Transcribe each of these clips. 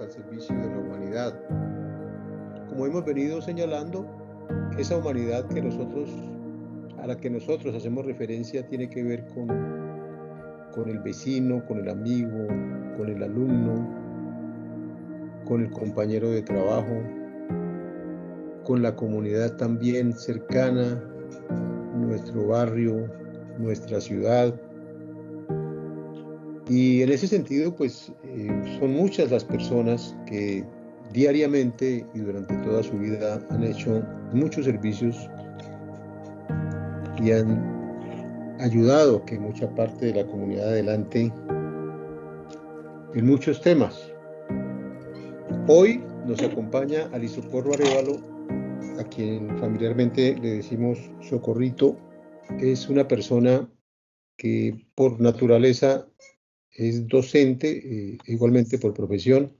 al servicio de la humanidad. Como hemos venido señalando, esa humanidad que nosotros, a la que nosotros hacemos referencia tiene que ver con, con el vecino, con el amigo, con el alumno, con el compañero de trabajo, con la comunidad también cercana, nuestro barrio, nuestra ciudad. Y en ese sentido, pues eh, son muchas las personas que diariamente y durante toda su vida han hecho muchos servicios y han ayudado que mucha parte de la comunidad adelante en muchos temas. Hoy nos acompaña Alisocorro Arevalo, a quien familiarmente le decimos Socorrito. Es una persona que por naturaleza es docente, eh, igualmente por profesión,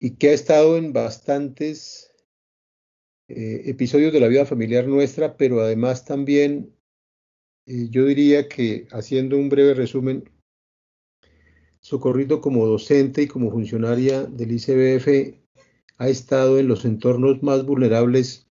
y que ha estado en bastantes eh, episodios de la vida familiar nuestra, pero además también, eh, yo diría que haciendo un breve resumen, Socorrito como docente y como funcionaria del ICBF ha estado en los entornos más vulnerables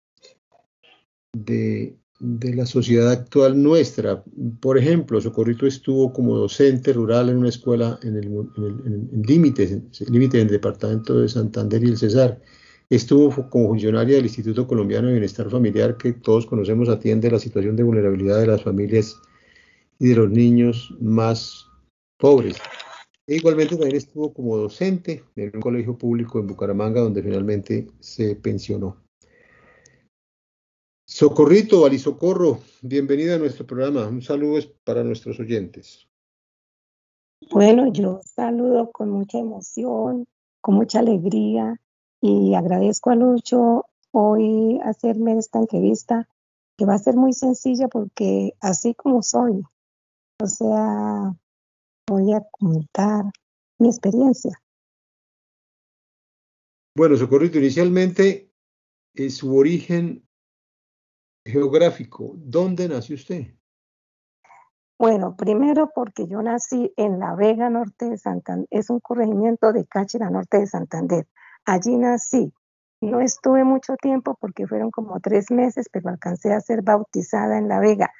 de, la sociedad actual nuestra. Por ejemplo, Socorrito estuvo como docente rural en una escuela en el límite, límite del departamento de Santander y el Cesar. Estuvo como funcionaria del Instituto Colombiano de Bienestar Familiar, que todos conocemos atiende la situación de vulnerabilidad de las familias y de los niños más pobres. E igualmente también estuvo como docente en un colegio público en Bucaramanga, donde finalmente se pensionó. Socorrito, Socorro, bienvenida a nuestro programa. Un saludo para nuestros oyentes. Bueno, yo saludo con mucha emoción, con mucha alegría y agradezco a Lucho hoy hacerme esta entrevista que va a ser muy sencilla porque así como soy, o sea, voy a contar mi experiencia. Bueno, Socorrito, inicialmente eh, su origen geográfico, ¿dónde nació usted? Bueno, primero porque yo nací en La Vega Norte de Santander, es un corregimiento de Cáchira Norte de Santander. Allí nací. No estuve mucho tiempo porque fueron como tres meses, pero alcancé a ser bautizada en La Vega.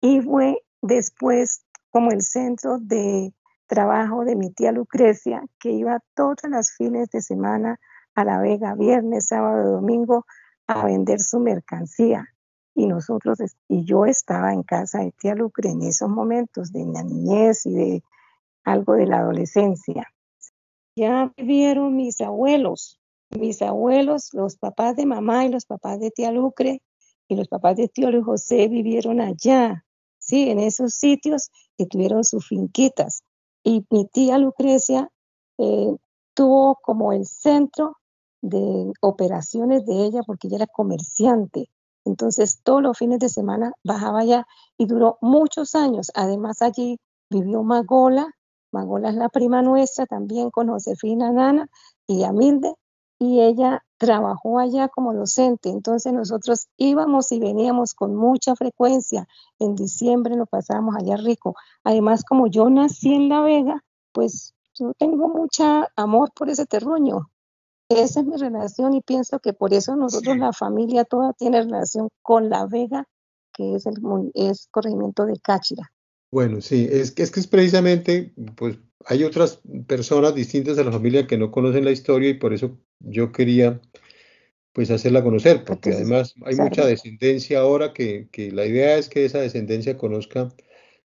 Y fue después como el centro de trabajo de mi tía Lucrecia, que iba todos los fines de semana a La Vega, viernes, sábado, domingo, a vender su mercancía. Y nosotros, y yo estaba en casa de tía Lucre en esos momentos de niñez y de algo de la adolescencia. Ya vivieron mis abuelos, mis abuelos, los papás de mamá y los papás de tía Lucre y los papás de tío Luis José vivieron allá, sí, en esos sitios que tuvieron sus finquitas. Y mi tía Lucrecia eh, tuvo como el centro de operaciones de ella porque ella era comerciante. Entonces todos los fines de semana bajaba allá y duró muchos años. Además allí vivió Magola. Magola es la prima nuestra también con Josefina Nana y Amilde. Y ella trabajó allá como docente. Entonces nosotros íbamos y veníamos con mucha frecuencia. En diciembre nos pasábamos allá rico. Además, como yo nací en La Vega, pues yo tengo mucha amor por ese terruño. Esa es mi relación y pienso que por eso nosotros, la familia toda, tiene relación con La Vega, que es el es corregimiento de Cáchira. Bueno, sí, es que es, que es precisamente, pues hay otras personas distintas de la familia que no conocen la historia y por eso yo quería pues hacerla conocer, porque además hay mucha descendencia ahora que, que la idea es que esa descendencia conozca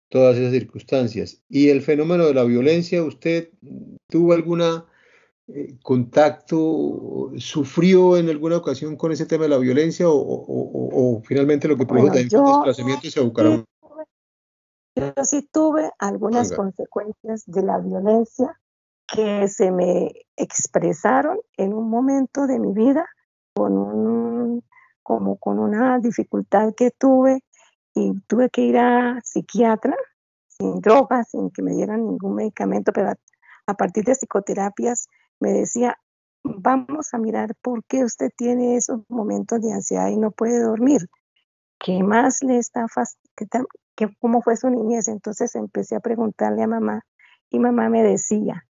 todas esas circunstancias. Y el fenómeno de la violencia, ¿usted tuvo alguna eh, contacto, sufrió en alguna ocasión con ese tema de la violencia o, finalmente lo que produjo bueno, desplazamiento se Bucaramanga? Yo sí tuve algunas consecuencias de la violencia que se me expresaron en un momento de mi vida con un, como con una dificultad que tuve y tuve que ir a psiquiatra sin drogas, sin que me dieran ningún medicamento, pero a, partir de psicoterapias me decía, vamos a mirar por qué usted tiene esos momentos de ansiedad y no puede dormir. ¿Qué más le está qué, ¿Cómo fue su niñez? Entonces empecé a preguntarle a mamá y mamá me decía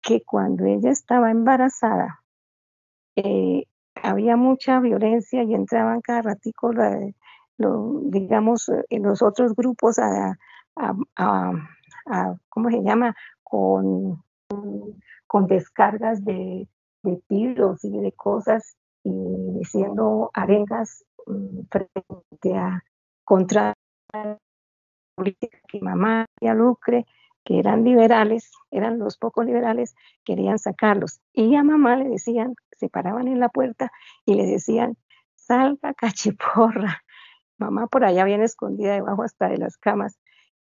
que cuando ella estaba embarazada, eh, había mucha violencia y entraban cada ratico, lo, digamos, en los otros grupos a, ¿cómo se llama? Con descargas de, tiros y de cosas y diciendo arengas mm, frente a contra la política que mamá y a Lucre, que eran liberales, eran los pocos liberales, querían sacarlos. Y a mamá le decían, se paraban en la puerta y le decían, salga cachiporra. Mamá por allá bien escondida debajo hasta de las camas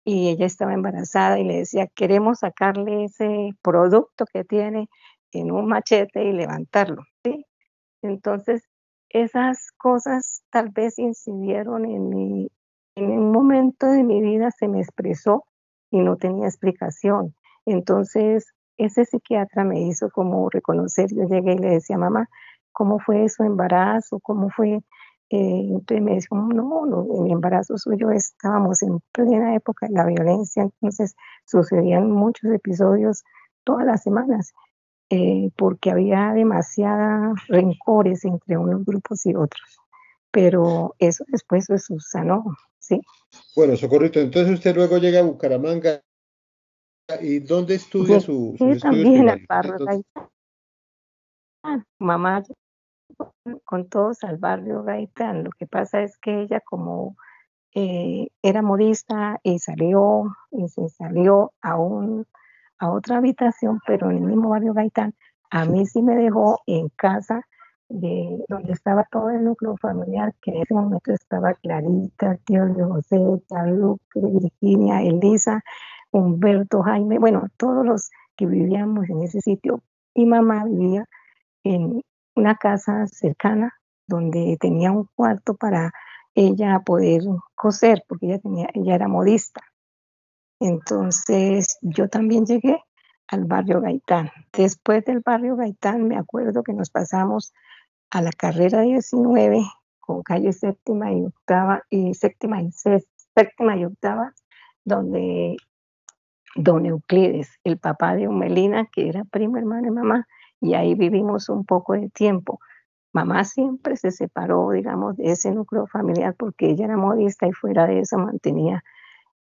y ella estaba embarazada y le decía, queremos sacarle ese producto que tiene en un machete y levantarlo. Entonces, esas cosas tal vez incidieron en mi, en un momento de mi vida se me expresó y no tenía explicación. Entonces, ese psiquiatra me hizo como reconocer, yo llegué y le decía, mamá, ¿cómo fue su embarazo? ¿Cómo fue? Eh, entonces me dijo, no, no, en mi embarazo suyo estábamos en plena época de la violencia, entonces sucedían muchos episodios todas las semanas. Eh, porque había demasiadas rencores entre unos grupos y otros. Pero eso después se subsanó, ¿sí? Bueno, Socorrito, entonces usted luego llega a Bucaramanga. ¿Y dónde estudia su, sus también al barrio Gaitán. Mamá con todos al barrio Gaitán. Lo que pasa es que ella como eh, era modista y salió y se salió a un a otra habitación, pero en el mismo barrio Gaitán, a mí sí me dejó en casa de donde estaba todo el núcleo familiar, que en ese momento estaba Clarita, tío José, Lucre, Virginia, Elisa, Humberto, Jaime, bueno, todos los que vivíamos en ese sitio. Y mamá vivía en una casa cercana donde tenía un cuarto para ella poder coser, porque ella, tenía, ella era modista. Entonces yo también llegué al barrio Gaitán. Después del barrio Gaitán me acuerdo que nos pasamos a la carrera 19 con calle séptima y octava y séptima y séptima y octava donde don Euclides, el papá de Humelina, que era primo hermano de mamá, y ahí vivimos un poco de tiempo. Mamá siempre se separó, digamos, de ese núcleo familiar porque ella era modista y fuera de eso mantenía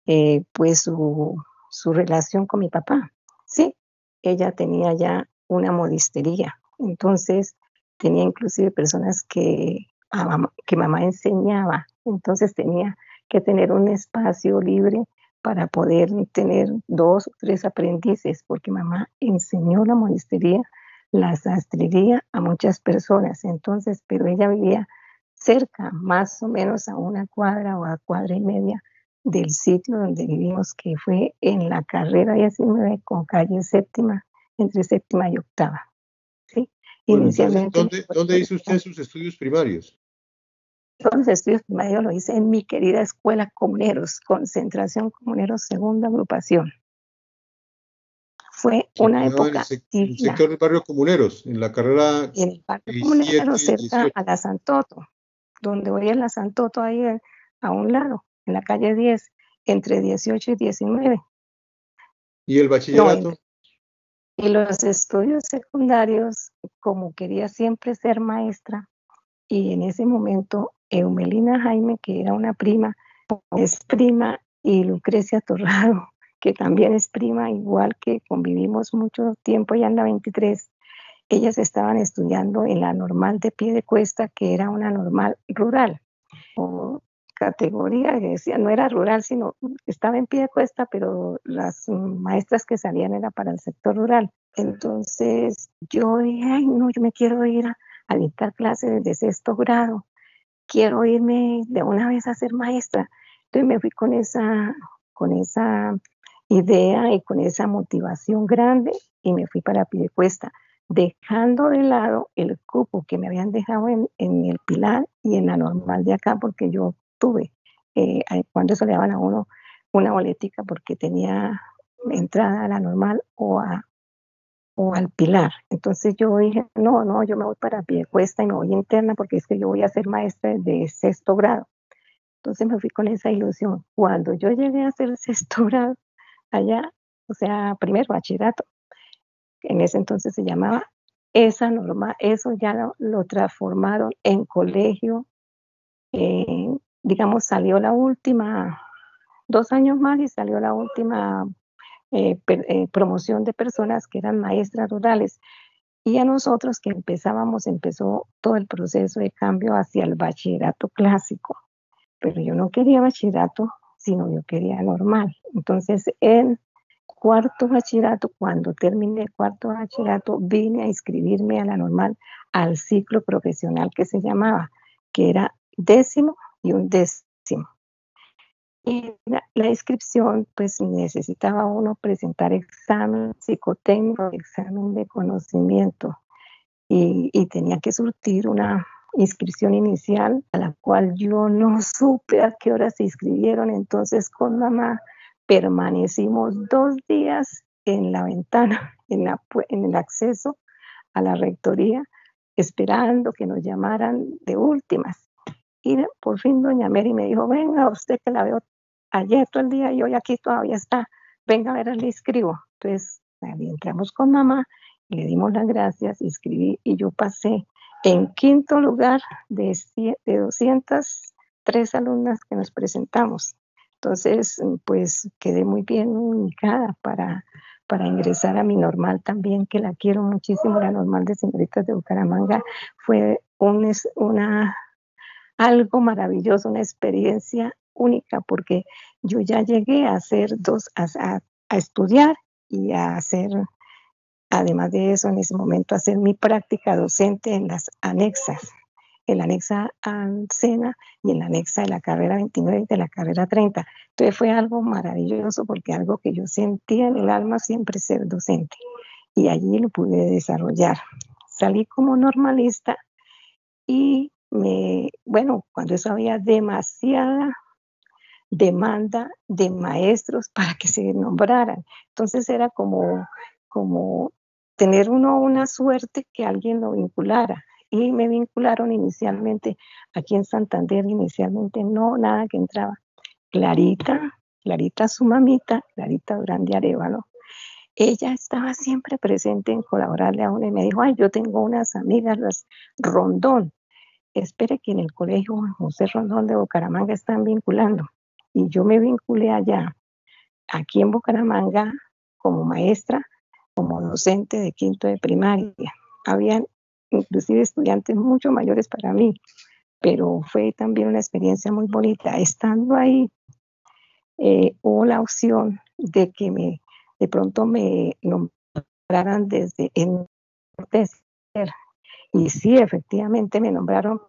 eh, pues su, su relación con mi papá. Sí, ella tenía ya una modistería, entonces tenía inclusive personas que, que mamá enseñaba, entonces tenía que tener un espacio libre para poder tener dos o tres aprendices, porque mamá enseñó la modistería, la sastrería a muchas personas, entonces, pero ella vivía cerca, más o menos a una cuadra o a cuadra y media del sitio donde vivimos, que fue en la carrera 19 con calle séptima, entre séptima y octava. ¿sí? Inicialmente. ¿dónde, ¿Dónde hizo usted sus estudios primarios? Los estudios primarios lo hice en mi querida escuela Comuneros, Concentración Comuneros, segunda agrupación. Fue una época. En el, sector del barrio Comuneros, en la carrera. En el barrio Comuneros, cerca a la Santoto, donde voy a la Santoto, ahí a un lado en la calle 10, entre 18 y 19. ¿Y el bachillerato? y los estudios secundarios, como quería siempre ser maestra, y en ese momento Eumelina Jaime, que era una prima, es prima, y Lucrecia Torrado, que también es prima, igual que convivimos mucho tiempo ya en la 23, ellas estaban estudiando en la normal de pie de cuesta, que era una normal rural, o categoría que decía, no era rural, sino estaba en pie de cuesta, pero las maestras que salían era para el sector rural. Entonces yo dije, ay, no, yo me quiero ir a, a dictar clases de sexto grado, quiero irme de una vez a ser maestra. Entonces me fui con esa, con esa idea y con esa motivación grande y me fui para pie de cuesta dejando de lado el cupo que me habían dejado en, el Pilar y en la normal de acá, porque yo tuve. Eh, cuando eso le daban a uno una boletica porque tenía entrada a la normal o, a, o al pilar. Entonces yo dije, no, no, yo me voy para pie cuesta y me voy interna porque es que yo voy a ser maestra de sexto grado. Entonces me fui con esa ilusión. Cuando yo llegué a ser sexto grado allá, o sea, primero bachillerato, en ese entonces se llamaba, esa norma, eso ya lo, transformaron en colegio. Eh, digamos, salió la última, dos años más y salió la última eh, eh, promoción de personas que eran maestras rurales. Y a nosotros que empezábamos, empezó todo el proceso de cambio hacia el bachillerato clásico. Pero yo no quería bachillerato, sino yo quería normal. Entonces, en cuarto bachillerato, cuando terminé cuarto bachillerato, vine a inscribirme a la normal al ciclo profesional que se llamaba, que era décimo y un décimo. Y la, inscripción, pues necesitaba uno presentar examen psicotécnico, examen de conocimiento, y, y tenía que surtir una inscripción inicial a la cual yo no supe a qué hora se inscribieron, entonces con mamá permanecimos dos días en la ventana, en, la, en el acceso a la rectoría, esperando que nos llamaran de últimas. Y por fin doña Mary me dijo, venga, usted que la veo ayer todo el día y hoy aquí todavía está, venga a ver, le escribo. Entonces, entramos con mamá, le dimos las gracias, escribí y yo pasé en quinto lugar de, de 203 alumnas que nos presentamos. Entonces, pues quedé muy bien ubicada para, para ingresar a mi normal también, que la quiero muchísimo, la normal de señoritas de Bucaramanga. Fue un, una, algo maravilloso, una experiencia única, porque yo ya llegué a hacer dos, a, a estudiar y a hacer, además de eso, en ese momento, hacer mi práctica docente en las anexas en la anexa a SENA y en la anexa de la carrera 29 y de la carrera 30. Entonces fue algo maravilloso porque algo que yo sentía en el alma siempre ser docente y allí lo pude desarrollar. Salí como normalista y me, bueno, cuando eso había demasiada demanda de maestros para que se nombraran. Entonces era como, como tener uno una suerte que alguien lo vinculara y me vincularon inicialmente aquí en Santander, inicialmente no, nada que entraba. Clarita, Clarita su mamita, Clarita Durán de Arevalo, ella estaba siempre presente en colaborarle a uno y me dijo, ay, yo tengo unas amigas, las Rondón, espere que en el colegio José Rondón de Bucaramanga están vinculando. Y yo me vinculé allá, aquí en Bucaramanga, como maestra, como docente de quinto de primaria. Habían inclusive estudiantes mucho mayores para mí, pero fue también una experiencia muy bonita. Estando ahí, eh, hubo la opción de que me, de pronto me nombraran desde en y sí, efectivamente me nombraron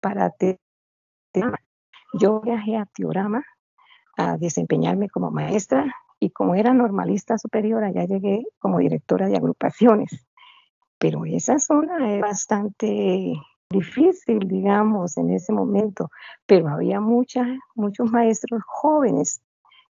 para Teorama. Yo viajé a Teorama a desempeñarme como maestra y como era normalista superior, allá llegué como directora de agrupaciones pero esa zona es bastante difícil, digamos, en ese momento, pero había muchas, muchos maestros jóvenes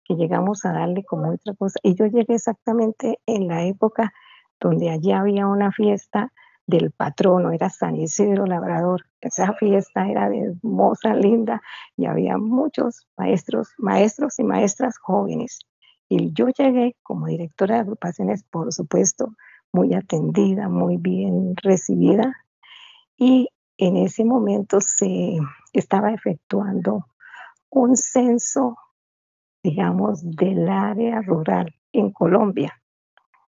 que llegamos a darle como otra cosa. Y yo llegué exactamente en la época donde allí había una fiesta del patrono, era San Isidro Labrador. Esa fiesta era hermosa, linda, y había muchos maestros, maestros y maestras jóvenes. Y yo llegué como directora de agrupaciones, por supuesto, muy atendida, muy bien recibida. Y en ese momento se estaba efectuando un censo, digamos, del área rural en Colombia,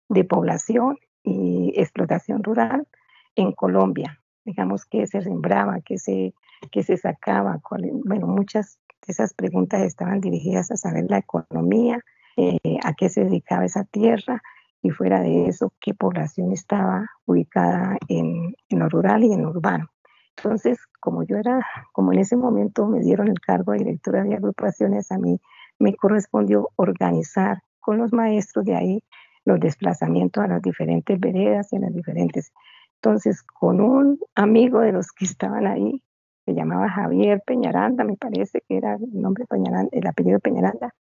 de población y explotación rural en Colombia. Digamos que se sembraba, que se, que se sacaba. Bueno, muchas de esas preguntas estaban dirigidas a saber la economía, eh, a qué se dedicaba esa tierra y fuera de eso, qué población estaba ubicada en, en lo rural y en lo urbano. Entonces, como yo era, como en ese momento me dieron el cargo de directora de agrupaciones, a mí me correspondió organizar con los maestros de ahí los desplazamientos a las diferentes veredas y a las diferentes. Entonces, con un amigo de los que estaban ahí, se llamaba Javier Peñaranda, me parece que era el nombre Peñaranda, el apellido Peñaranda,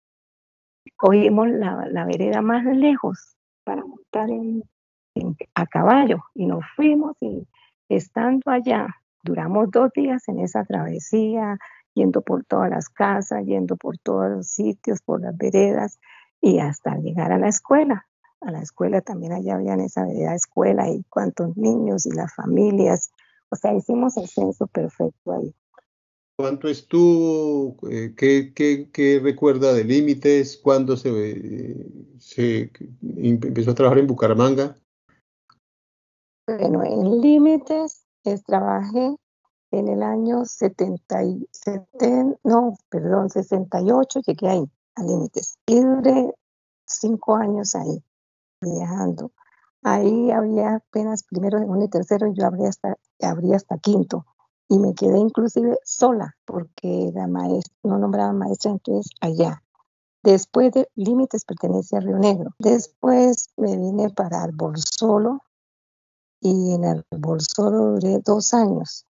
cogimos la, vereda más lejos para montar a caballo y nos fuimos y estando allá, duramos dos días en esa travesía, yendo por todas las casas, yendo por todos los sitios, por las veredas y hasta llegar a la escuela. a la escuela, también allá había en esa escuela y cuántos niños y las familias. O sea, hicimos el censo perfecto ahí. ¿Cuánto es tú? Eh, ¿Qué, recuerda de límites? ¿Cuándo se, se empezó a trabajar en Bucaramanga? Bueno, en límites trabajé en el año 77, no, perdón, 68 llegué ahí, a límites. Y duré cinco años ahí, viajando. Ahí había apenas primero, segundo y tercero, y yo abría hasta, abría hasta quinto y me quedé inclusive sola porque la maestra, no nombraba maestra, entonces allá. Después de Límites pertenece a Río Negro. Después me vine para Arbolsolo y en Arbolsolo duré dos años.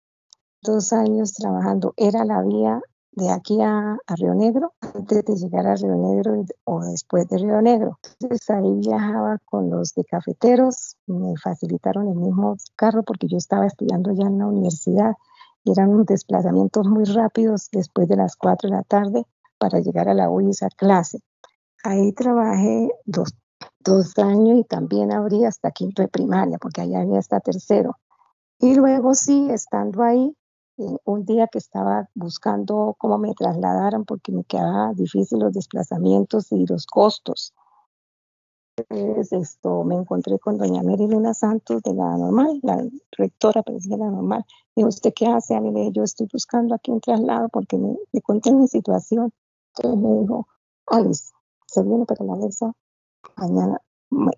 Dos años trabajando. Era la vía de aquí a, a, Río Negro, antes de llegar a Río Negro o después de Río Negro. Entonces ahí viajaba con los de cafeteros, me facilitaron el mismo carro porque yo estaba estudiando ya en la universidad eran unos desplazamientos muy rápidos después de las 4 de la tarde para llegar a la U esa clase. Ahí trabajé dos, dos años y también abrí hasta quinto de primaria, porque allá había hasta tercero. Y luego sí, estando ahí, un día que estaba buscando cómo me trasladaran porque me quedaba difícil los desplazamientos y los costos esto, me encontré con doña Mary Luna Santos de la normal, la rectora de la normal. Me dijo, ¿usted qué hace? Le yo estoy buscando aquí un traslado porque me, me conté mi situación. Entonces me dijo, Alice, se viene para la mesa mañana,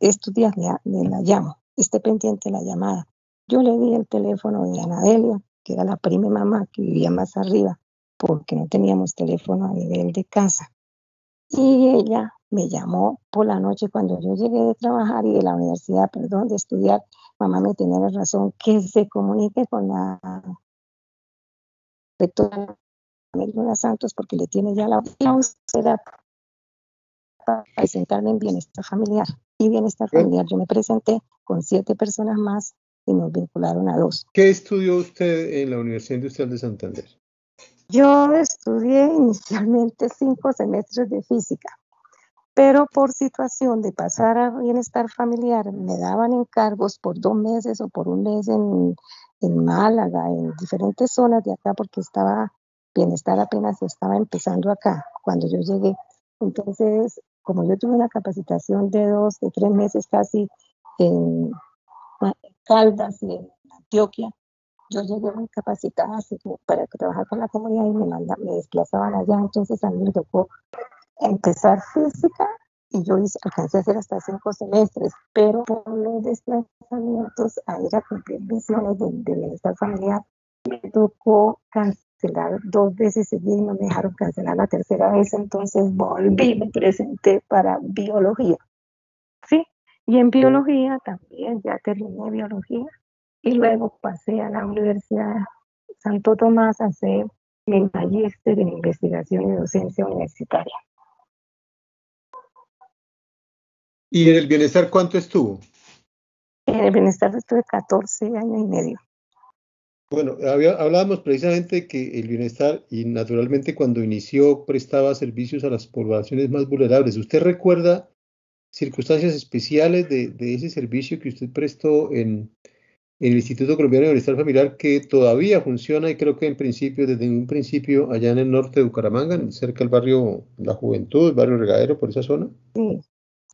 estos días le, la llamo, esté pendiente la llamada. Yo le di el teléfono de Anadelia, que era la prima mamá que vivía más arriba, porque no teníamos teléfono a nivel de casa. Y ella me llamó por la noche cuando yo llegué de trabajar y de la universidad, perdón, de estudiar. Mamá me tenía razón, que se comunique con la rectora Melina Santos porque le tiene ya la búsqueda para presentarme en bienestar familiar. Y bienestar familiar, yo me presenté con siete personas más y nos vincularon a dos. ¿Qué estudió usted en la Universidad Industrial de Santander? Yo estudié inicialmente cinco semestres de física, pero por situación de pasar a bienestar familiar me daban encargos por dos meses o por un mes en, en Málaga, en diferentes zonas de acá, porque estaba bienestar apenas estaba empezando acá cuando yo llegué. Entonces, como yo tuve una capacitación de dos, de tres meses casi en Caldas y en Antioquia, yo llegué muy capacitada para trabajar con la comunidad y me, me desplazaban allá, entonces a mí me tocó empezar física y yo hice, alcancé a hacer hasta cinco semestres, pero por los desplazamientos a ir a cumplir misiones de, bienestar familiar, me tocó cancelar dos veces y no me dejaron cancelar la tercera vez, entonces volví, me presenté para biología. Sí, y en biología también ya terminé biología y luego pasé a la Universidad Santo Tomás a hacer mi magíster en investigación y docencia universitaria. ¿Y en el bienestar cuánto estuvo? En el bienestar estuve 14 años y medio. Bueno, hablábamos precisamente que el bienestar y naturalmente cuando inició prestaba servicios a las poblaciones más vulnerables. ¿Usted recuerda circunstancias especiales de ese servicio que usted prestó en, en el Instituto Colombiano de Bienestar Familiar que todavía funciona y creo que en principio, desde un principio, allá en el norte de Bucaramanga, cerca del barrio La Juventud, el barrio Regadero, por esa zona. Sí,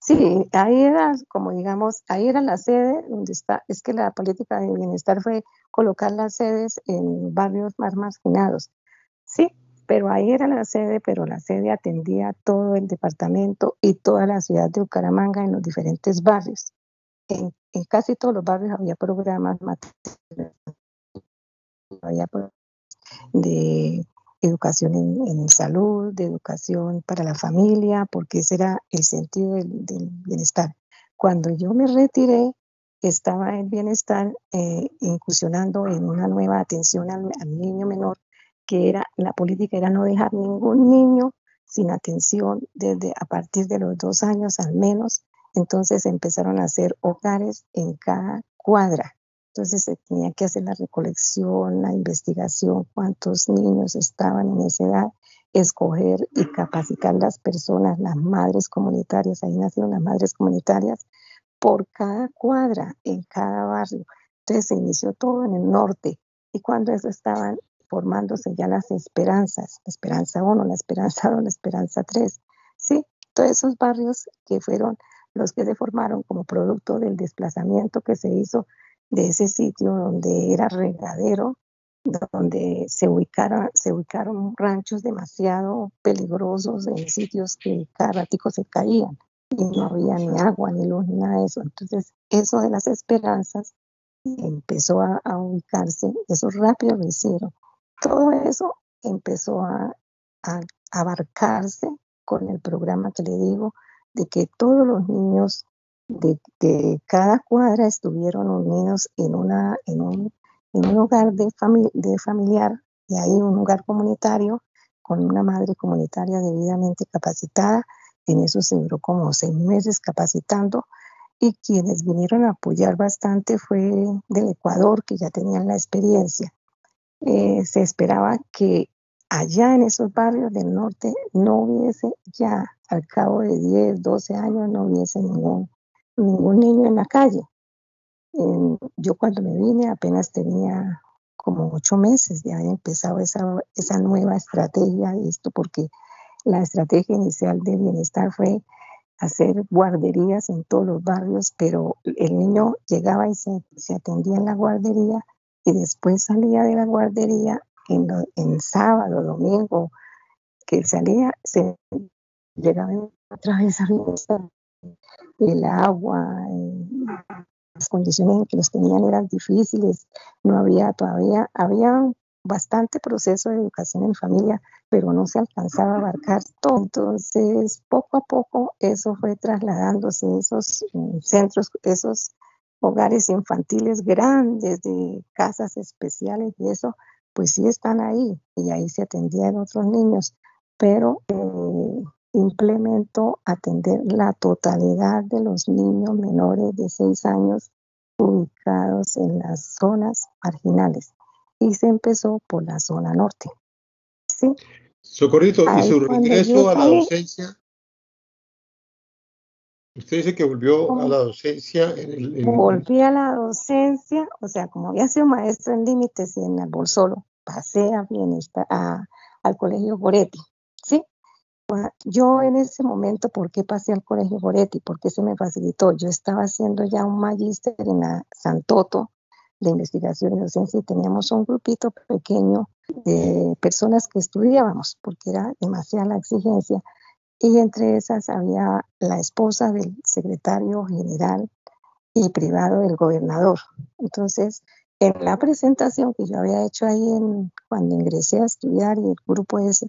sí, ahí era, como digamos, ahí era la sede donde está, es que la política de bienestar fue colocar las sedes en barrios más marginados. Sí, pero ahí era la sede, pero la sede atendía todo el departamento y toda la ciudad de Bucaramanga en los diferentes barrios en, casi todos los barrios había programas había de educación en, salud, de educación para la familia, porque ese era el sentido del, bienestar. Cuando yo me retiré, estaba el bienestar eh, incursionando en una nueva atención al, al, niño menor, que era la política era no dejar ningún niño sin atención desde a partir de los dos años al menos entonces empezaron a hacer hogares en cada cuadra. Entonces se tenía que hacer la recolección, la investigación, cuántos niños estaban en esa edad, escoger y capacitar las personas, las madres comunitarias. Ahí nacieron las madres comunitarias por cada cuadra, en cada barrio. Entonces se inició todo en el norte y cuando eso estaban formándose ya las esperanzas, la esperanza 1, la esperanza 2, la esperanza 3, ¿sí? Todos esos barrios que fueron los que se formaron como producto del desplazamiento que se hizo de ese sitio donde era regadero, donde se ubicaron, se ubicaron ranchos demasiado peligrosos en sitios que cada ratico se caían y no había ni agua, ni luz, ni nada de eso. Entonces, eso de las esperanzas empezó a, ubicarse, eso rápido lo hicieron. Todo eso empezó a, abarcarse con el programa que le digo, de que todos los niños de, cada cuadra estuvieron unidos en, una, en, un, en un hogar de, de familiar y ahí un hogar comunitario con una madre comunitaria debidamente capacitada. En eso se duró como seis meses capacitando y quienes vinieron a apoyar bastante fue del Ecuador, que ya tenían la experiencia. Eh, se esperaba que allá en esos barrios del norte no hubiese ya, al cabo de 10, 12 años, no hubiese ningún, ningún niño en la calle. yo cuando me vine apenas tenía como ocho meses de haber empezado esa, esa nueva estrategia, esto porque la estrategia inicial de bienestar fue hacer guarderías en todos los barrios, pero el niño llegaba y se, atendía en la guardería y después salía de la guardería en, en sábado, domingo, que salía, se llegaba otra vez a el agua, las condiciones en que los tenían eran difíciles, no había todavía, había bastante proceso de educación en familia, pero no se alcanzaba a abarcar todo. Entonces, poco a poco eso fue trasladándose, esos mm, centros, esos hogares infantiles grandes de casas especiales y eso, pues sí están ahí y ahí se atendían otros niños, pero eh, atender la totalidad de los niños menores de 6 años ubicados en las zonas marginales y se empezó por la zona norte. ¿sí? Socorrito, ¿y su regreso a la docencia? Usted dice que volvió a la docencia en el... Volví a la docencia, o sea, como había sido maestra en límites y en el Bolsolo, pasé a bienestar, a, al colegio Goretti. Yo en ese momento, ¿por qué pasé al colegio Goretti? ¿Por qué se me facilitó? Yo estaba haciendo ya un magíster en la Santoto, de investigación y docencia y teníamos un grupito pequeño de personas que estudiábamos porque era demasiada la exigencia y entre esas había la esposa del secretario general y privado del gobernador. Entonces, en la presentación que yo había hecho ahí en, cuando ingresé a estudiar y el grupo ese,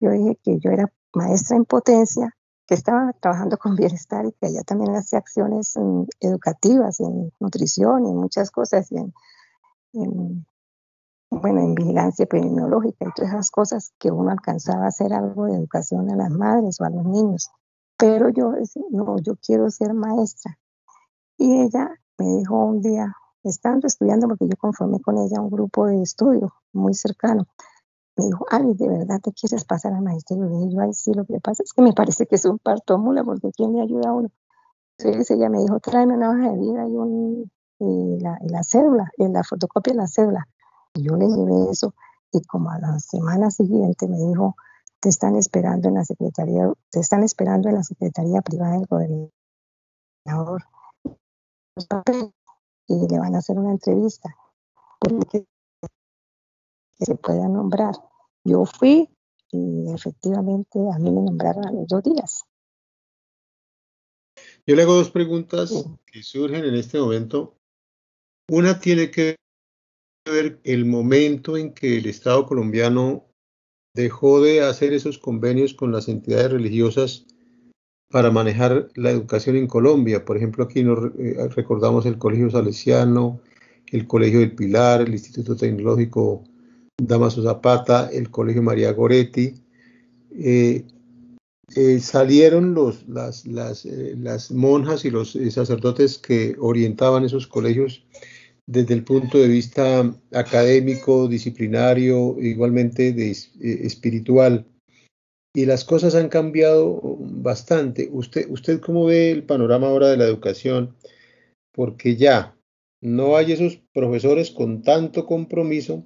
yo dije que yo era maestra en potencia que estaba trabajando con bienestar y que allá también hacía acciones mm, educativas en nutrición y en muchas cosas, y en, bueno, en vigilancia epidemiológica y todas esas cosas que uno alcanzaba a hacer algo de educación a las madres o a los niños. Pero yo decía, no, yo quiero ser maestra. Y ella me dijo un día, estando estudiando, porque yo conformé con ella un grupo de estudio muy cercano, me dijo, ay, ¿de verdad te quieres pasar al magisterio? Y yo, ay, sí, lo que pasa es que me parece que es un parto mula, porque ¿quién me ayuda a uno? Entonces ella me dijo, tráeme una hoja de vida y, un, la, la, cédula, en la fotocopia de la cédula. Y yo le llevé eso y como a la semana siguiente me dijo, te están esperando en la secretaría, te están esperando en la secretaría privada del gobernador y le van a hacer una entrevista porque se pueda nombrar. Yo fui y efectivamente a mí me nombraron a los dos días. Yo le hago dos preguntas que surgen en este momento. Una tiene que ver el momento en que el Estado colombiano dejó de hacer esos convenios con las entidades religiosas para manejar la educación en Colombia. Por ejemplo, aquí nos eh, recordamos el Colegio Salesiano, el Colegio del Pilar, el Instituto Tecnológico Damaso Zapata, el Colegio María Goretti, eh, eh, salieron los, las, las, eh, monjas y los sacerdotes que orientaban esos colegios desde el punto de vista académico, disciplinario, igualmente de, espiritual. y las cosas han cambiado bastante. ¿Usted, ¿Usted cómo ve el panorama ahora de la educación? Porque ya no hay esos profesores con tanto compromiso,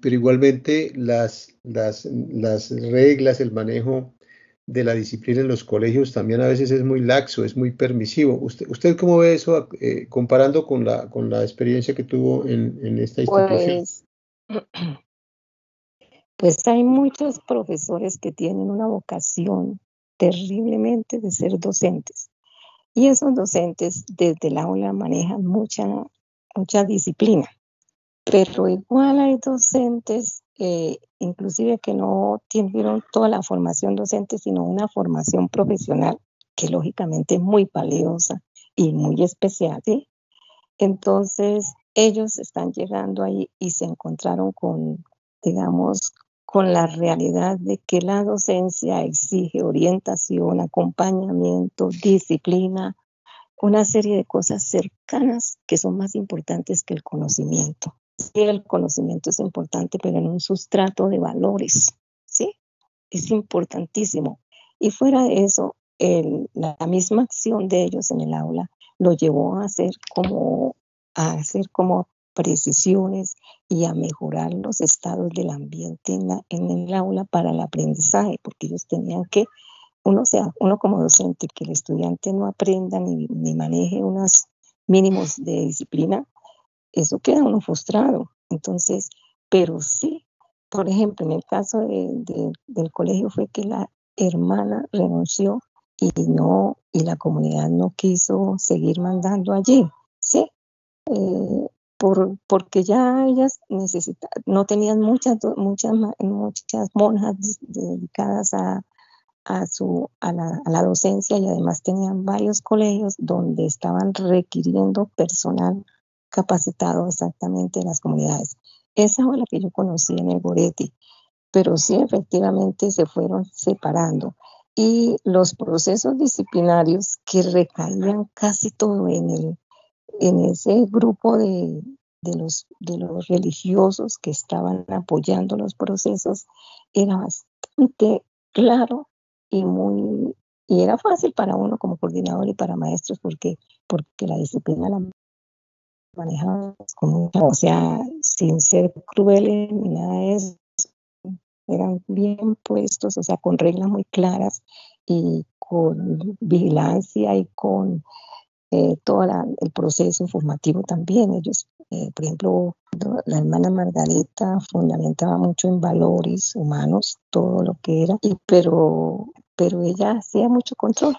pero igualmente las, las, las reglas, el manejo de la disciplina en los colegios también a veces es muy laxo, es muy permisivo. ¿Usted, usted cómo ve eso eh, comparando con la, con la experiencia que tuvo en, en esta institución? Pues, pues hay muchos profesores que tienen una vocación terriblemente de ser docentes. Y esos docentes desde el aula manejan mucha, mucha disciplina. Pero igual hay docentes eh, inclusive que no tuvieron toda la formación docente, sino una formación profesional que lógicamente es muy valiosa y muy especial. Entonces, ellos están llegando ahí y se encontraron con, digamos, con la realidad de que la docencia exige orientación, acompañamiento, disciplina, una serie de cosas cercanas que son más importantes que el conocimiento el conocimiento es importante, pero en un sustrato de valores, ¿sí? Es importantísimo. Y fuera de eso, la misma acción de ellos en el aula lo llevó a hacer como, a hacer como precisiones y a mejorar los estados del ambiente en, el aula para el aprendizaje, porque ellos tenían que, uno, sea, uno como docente, que el estudiante no aprenda ni maneje unos mínimos de disciplina, eso queda uno frustrado. Entonces, pero sí, por ejemplo, en el caso del colegio fue que la hermana renunció y no, y la comunidad no quiso seguir mandando allí, ¿sí? Eh, por, porque ya ellas necesitaban, no tenían muchas, muchas, muchas monjas dedicadas a, a, su, a la docencia y además tenían varios colegios donde estaban requiriendo personal capacitado exactamente en las comunidades. Esa fue la que yo conocí en el Goretti, pero sí efectivamente se fueron separando. Y los procesos disciplinarios que recaían casi todo en, el, en ese grupo de, de, los, de los religiosos que estaban apoyando los procesos era bastante claro y muy y era fácil para uno como coordinador y para maestros porque porque la disciplina la manejados como, o sea, sin ser crueles ni nada de eso, eran bien puestos, o sea, con reglas muy claras y con vigilancia y con eh, todo el proceso informativo también. Ellos, eh, por ejemplo, la hermana Margarita fundamentaba mucho en valores humanos, todo lo que era, y, pero, pero ella hacía mucho control.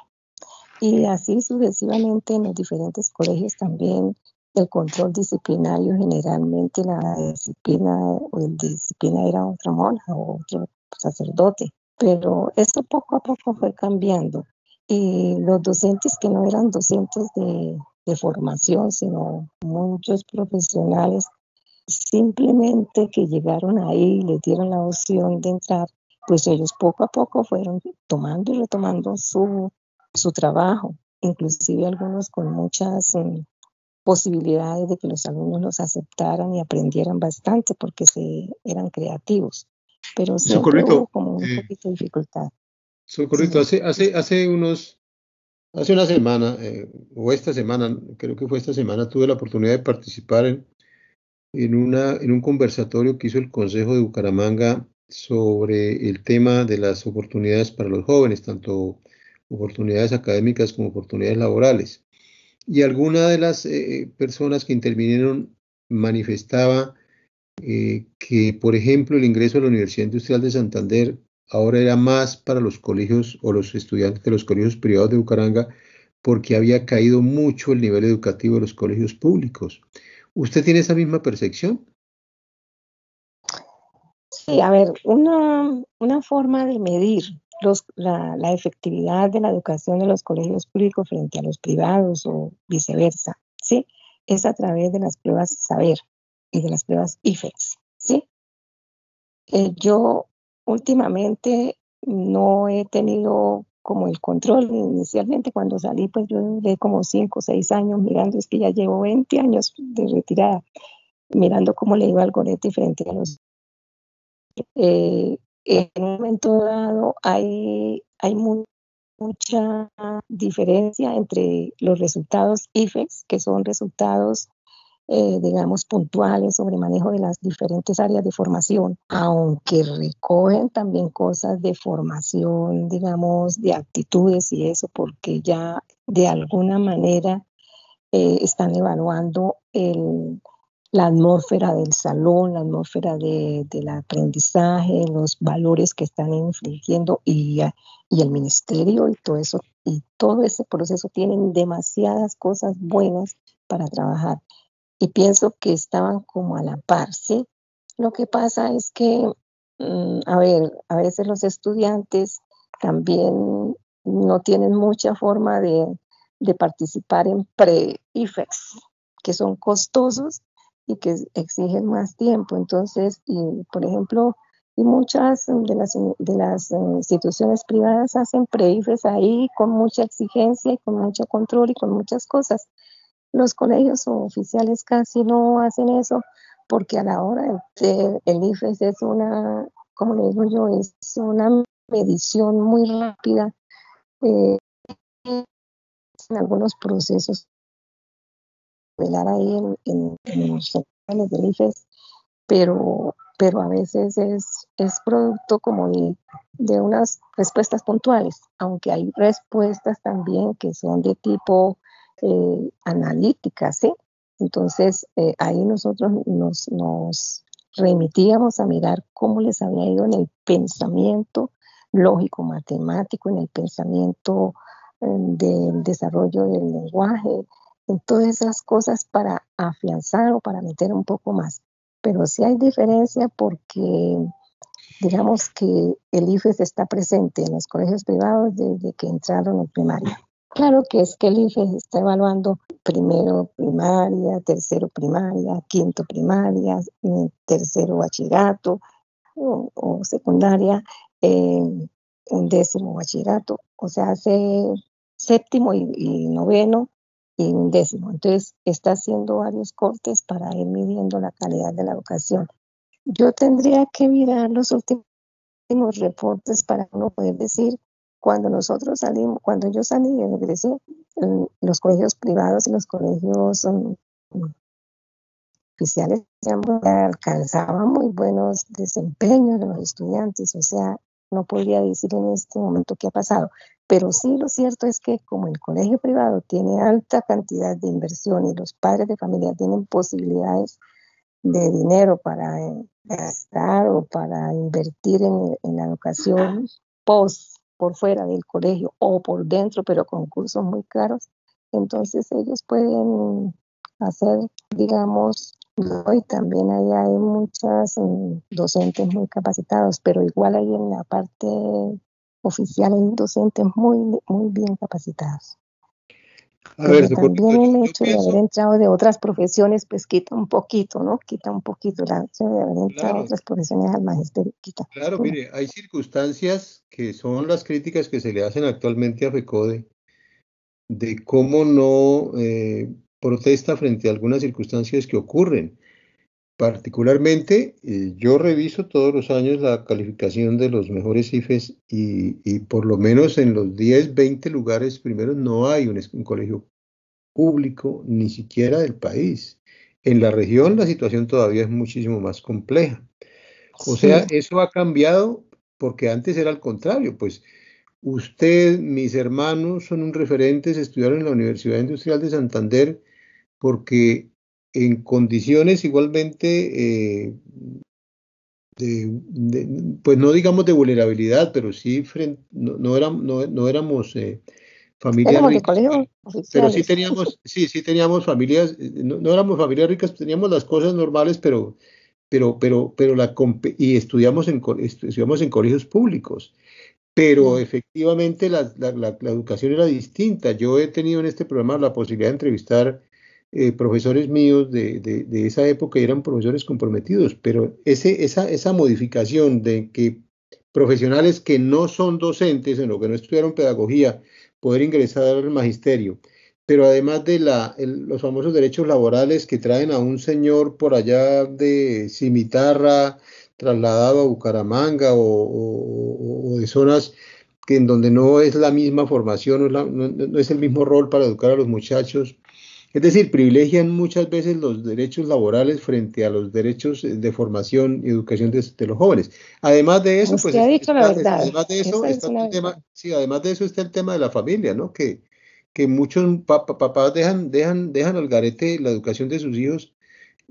Y así sucesivamente en los diferentes colegios también el control disciplinario generalmente la disciplina o el disciplina era otra monja o otro sacerdote, pero eso poco a poco fue cambiando. Y los docentes que no eran docentes de, de formación, sino muchos profesionales simplemente que llegaron ahí y les dieron la opción de entrar, pues ellos poco a poco fueron tomando y retomando su, su trabajo, inclusive algunos con muchas mm, posibilidades de que los alumnos los aceptaran y aprendieran bastante porque se, eran creativos. Pero siempre hubo como un eh, poquito de dificultad. Socorrito, hace, hace, hace unos, hace una semana, eh, o esta semana, creo que fue esta semana, tuve la oportunidad de participar en, en, una, en un conversatorio que hizo el Consejo de Bucaramanga sobre el tema de las oportunidades para los jóvenes, tanto oportunidades académicas como oportunidades laborales y alguna de las eh, personas que intervinieron manifestaba eh, que, por ejemplo, el ingreso a la Universidad Industrial de Santander ahora era más para los colegios o los estudiantes de los colegios privados de Bucaranga porque había caído mucho el nivel educativo de los colegios públicos. ¿Usted tiene esa misma percepción? Sí, a ver, una, una forma de medir la, efectividad de la educación de los colegios públicos frente a los privados o viceversa, ¿sí? Es a través de las pruebas saber y de las pruebas IFEX, ¿sí? Eh, yo últimamente no he tenido como el control. Inicialmente cuando salí, pues yo de como 5 o 6 años mirando, es que ya llevo 20 años de retirada, mirando cómo le iba al Goretti frente a los... Eh, en un momento dado hay, hay mucha diferencia entre los resultados IFEX, que son resultados eh, digamos, puntuales sobre manejo de las diferentes áreas de formación, aunque recogen también cosas de formación, digamos, de actitudes y eso, porque ya de alguna manera eh, están evaluando el, la atmósfera del salón, la atmósfera de, del aprendizaje, los valores que están infligiendo y, y el ministerio y todo eso, y todo ese proceso tienen demasiadas cosas buenas para trabajar y pienso que estaban como a la par, ¿sí? Lo que pasa es que, mm, a ver, a veces los estudiantes también no tienen mucha forma de, participar en pre-IFEX, que son costosos y que exigen más tiempo. Entonces, y, por ejemplo, y muchas de las, de las instituciones privadas hacen pre-IFEX ahí con mucha exigencia y con mucho control y con muchas cosas. Los colegios oficiales casi no hacen eso porque a la hora de, el IFES es una, como le digo yo, es una medición muy rápida eh, en algunos procesos velar ahí en, los sectores del IFES, pero, pero a veces es, es producto como de, de unas respuestas puntuales, aunque hay respuestas también que son de tipo eh, analíticas, ¿sí? Entonces, eh, ahí nosotros nos, nos remitíamos a mirar cómo les había ido en el pensamiento lógico, matemático, en el pensamiento eh, del desarrollo del lenguaje, en todas esas cosas para afianzar o para meter un poco más. Pero sí hay diferencia porque digamos que el IFES está presente en los colegios privados desde que entraron en primaria. Claro que es que el IFE está evaluando primero primaria, tercero primaria, quinto primaria, mm, tercero bachillerato o, secundaria, eh, un décimo bachillerato, o sea, hace séptimo y, noveno y. Entonces, está haciendo varios cortes para ir midiendo la calidad de la educación. Yo tendría que mirar los últimos reportes para uno poder decir cuando nosotros salimos, cuando yo salí y regresé, los colegios privados y los colegios um, oficiales alcanzaban muy buenos desempeños de los estudiantes, o sea, no podría decir en este momento qué ha pasado, pero sí lo cierto es que como el colegio privado tiene alta cantidad de inversión y los padres de familia tienen posibilidades de dinero para eh, gastar o para invertir en, en la educación post por fuera del colegio o por dentro, pero con cursos muy caros, entonces ellos pueden hacer, digamos, y también ahí hay muchas mm, docentes muy capacitados, pero igual ahí en la parte oficial hay docentes muy, muy bien capacitados. A ver, también el hecho de haber entrado de otras profesiones, pues quita un poquito, ¿no? Quita un poquito el hecho de haber entrado de otras profesiones al magisterio. Quita. Claro, mire, hay circunstancias que son las críticas que se le hacen actualmente a FECODE, de cómo no eh, protesta frente a algunas circunstancias que ocurren. Particularmente, eh, yo reviso todos los años la calificación de los mejores IFES y, y por lo menos en los 10, 20 lugares primero no hay un, un, colegio público ni siquiera del país. En la región la situación todavía es muchísimo más compleja. O sea, eso ha cambiado porque antes era al contrario, pues usted, mis hermanos son un referentes, estudiaron en la Universidad Industrial de Santander porque en condiciones igualmente, eh, de, pues no digamos de vulnerabilidad, pero sí no, no, éramos, no, éramos eh, familias ricas, pero sí teníamos, sí, sí teníamos familias, eh, no, éramos familias ricas, teníamos las cosas normales, pero, pero, pero, pero la y estudiamos en, estudiamos en colegios públicos. Pero efectivamente la, la, la, educación era distinta. Yo he tenido en este programa la posibilidad de entrevistar eh, profesores míos de, de, esa época eran profesores comprometidos, pero ese, esa, esa modificación de que profesionales que no son docentes, en lo que no estudiaron pedagogía, poder ingresar al magisterio, pero además de la, los famosos derechos laborales que traen a un señor por allá de cimitarra, trasladado a Bucaramanga o, de zonas que en donde no es la misma formación, no es el mismo rol para educar a los muchachos. Es decir, privilegian muchas veces los derechos laborales frente a los derechos de formación y educación de, los jóvenes. Además de eso, pues, además de eso está el tema, sí, además de eso está el tema de la familia, ¿no? Que, que muchos papás dejan, dejan, dejan al garete la educación de sus hijos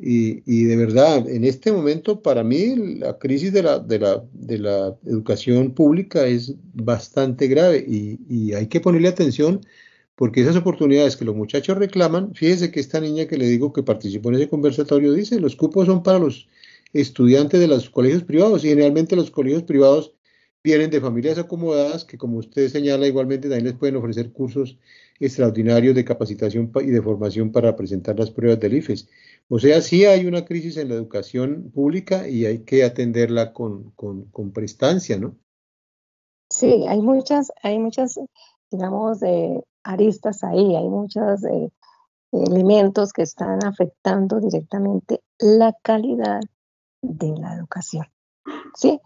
y, y, de verdad, en este momento, para mí, la crisis de la, de la, de la educación pública es bastante grave y, y, hay que ponerle atención porque esas oportunidades que los muchachos reclaman, fíjese que esta niña que le digo que participó en ese conversatorio dice, los cupos son para los estudiantes de los colegios privados y generalmente los colegios privados vienen de familias acomodadas que como usted señala igualmente también les pueden ofrecer cursos extraordinarios de capacitación y de formación para presentar las pruebas del IFES. O sea, sí hay una crisis en la educación pública y hay que atenderla con, con, con prestancia, ¿no? Sí, hay muchas, hay muchas, digamos, de aristas ahí, hay muchos eh, elementos que están afectando directamente la calidad de la educación, ¿sí?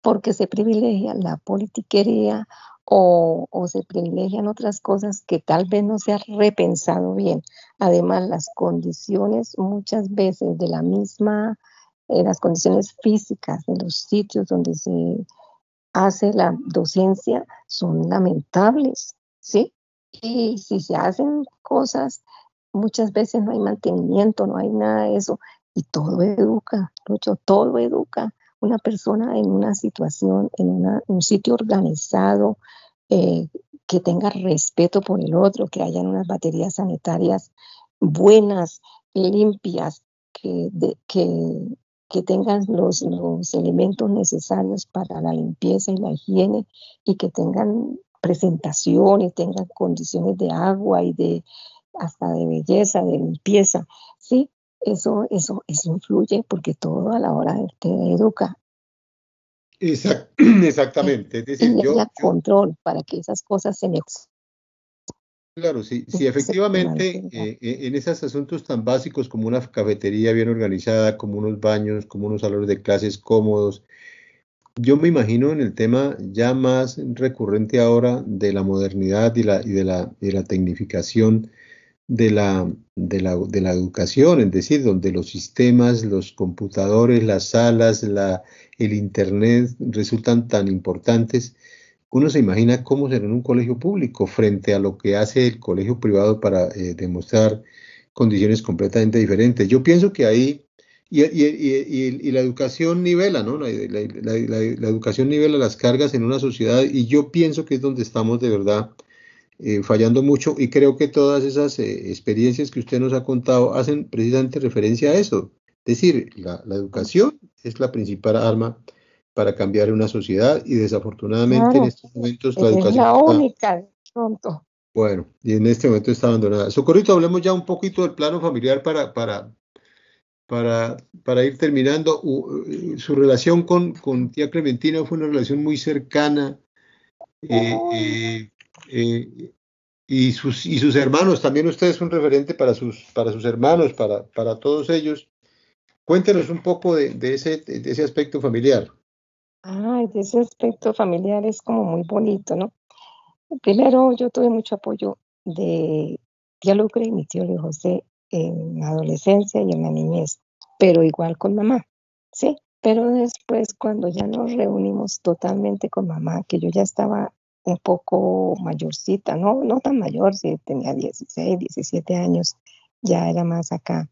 Porque se privilegia la politiquería o, se privilegian otras cosas que tal vez no se ha repensado bien. Además, las condiciones muchas veces de la misma, eh, las condiciones físicas de los sitios donde se hace la docencia son lamentables, ¿sí? Y si se hacen cosas, muchas veces no hay mantenimiento, no hay nada de eso. Y todo educa, mucho, todo educa. Una persona en una situación, en un sitio organizado, eh, que tenga respeto por el otro, que hayan unas baterías sanitarias buenas, limpias, que, que, que tengan los, los elementos necesarios para la limpieza y la higiene y que tengan presentación y tengan condiciones de agua y de hasta de belleza, de limpieza, ¿sí? Eso, eso, eso influye porque todo a la hora de te educa. exactamente. Es decir, yo, control para que esas cosas se me Claro, sí, sí efectivamente, eh, eh, en esos asuntos tan básicos como una cafetería bien organizada, como unos baños, como unos salones de clases cómodos, yo me imagino en el tema ya más recurrente ahora de la modernidad y, la, y de, la, tecnificación de la, educación, es decir, donde los sistemas, los computadores, las salas, la, el Internet resultan tan importantes, uno se imagina cómo será en un colegio público frente a lo que hace el colegio privado para eh, demostrar condiciones completamente diferentes. Yo pienso que ahí y, y, la educación nivela, ¿no? La, educación nivela las cargas en una sociedad y yo pienso que es donde estamos de verdad eh, fallando mucho y creo que todas esas eh, experiencias que usted nos ha contado hacen precisamente referencia a eso. Es decir, la, educación es la principal arma para cambiar una sociedad y desafortunadamente en estos momentos la educación... Es la única, pronto. Bueno, y en este momento está abandonada. Socorrito, hablemos ya un poquito del plano familiar para, para, para, para ir terminando, su relación con, con, tía Clementina fue una relación muy cercana. Eh, eh, eh, y, sus, y sus hermanos, también usted es un referente para sus, para sus hermanos, para, para todos ellos. Cuéntenos un poco de, de, ese, de ese aspecto familiar. Ay, de ese aspecto familiar es como muy bonito, ¿no? Primero, yo tuve mucho apoyo de tía Lucre y mi tío Luis José en la adolescencia y en la niñez, pero igual con mamá, ¿sí? Pero después, cuando ya nos reunimos totalmente con mamá, que yo ya estaba un poco mayorcita, no, no tan mayor, si tenía 16, 17 años, ya era más acá.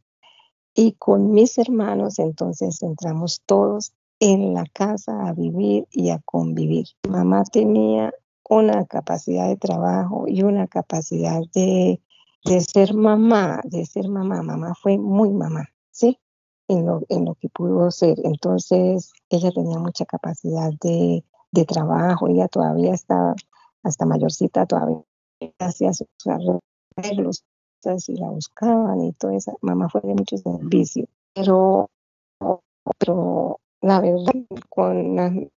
Y con mis hermanos, entonces entramos todos en la casa a vivir y a convivir. Mamá tenía una capacidad de trabajo y una capacidad de de ser mamá, de ser mamá, mamá fue muy mamá, ¿sí? En lo, en lo que pudo ser. Entonces, ella tenía mucha capacidad de, de trabajo, ella todavía estaba, hasta mayorcita, todavía hacía sus arreglos, y la buscaban y todo eso. Mamá fue de mucho servicio, pero, pero la verdad, con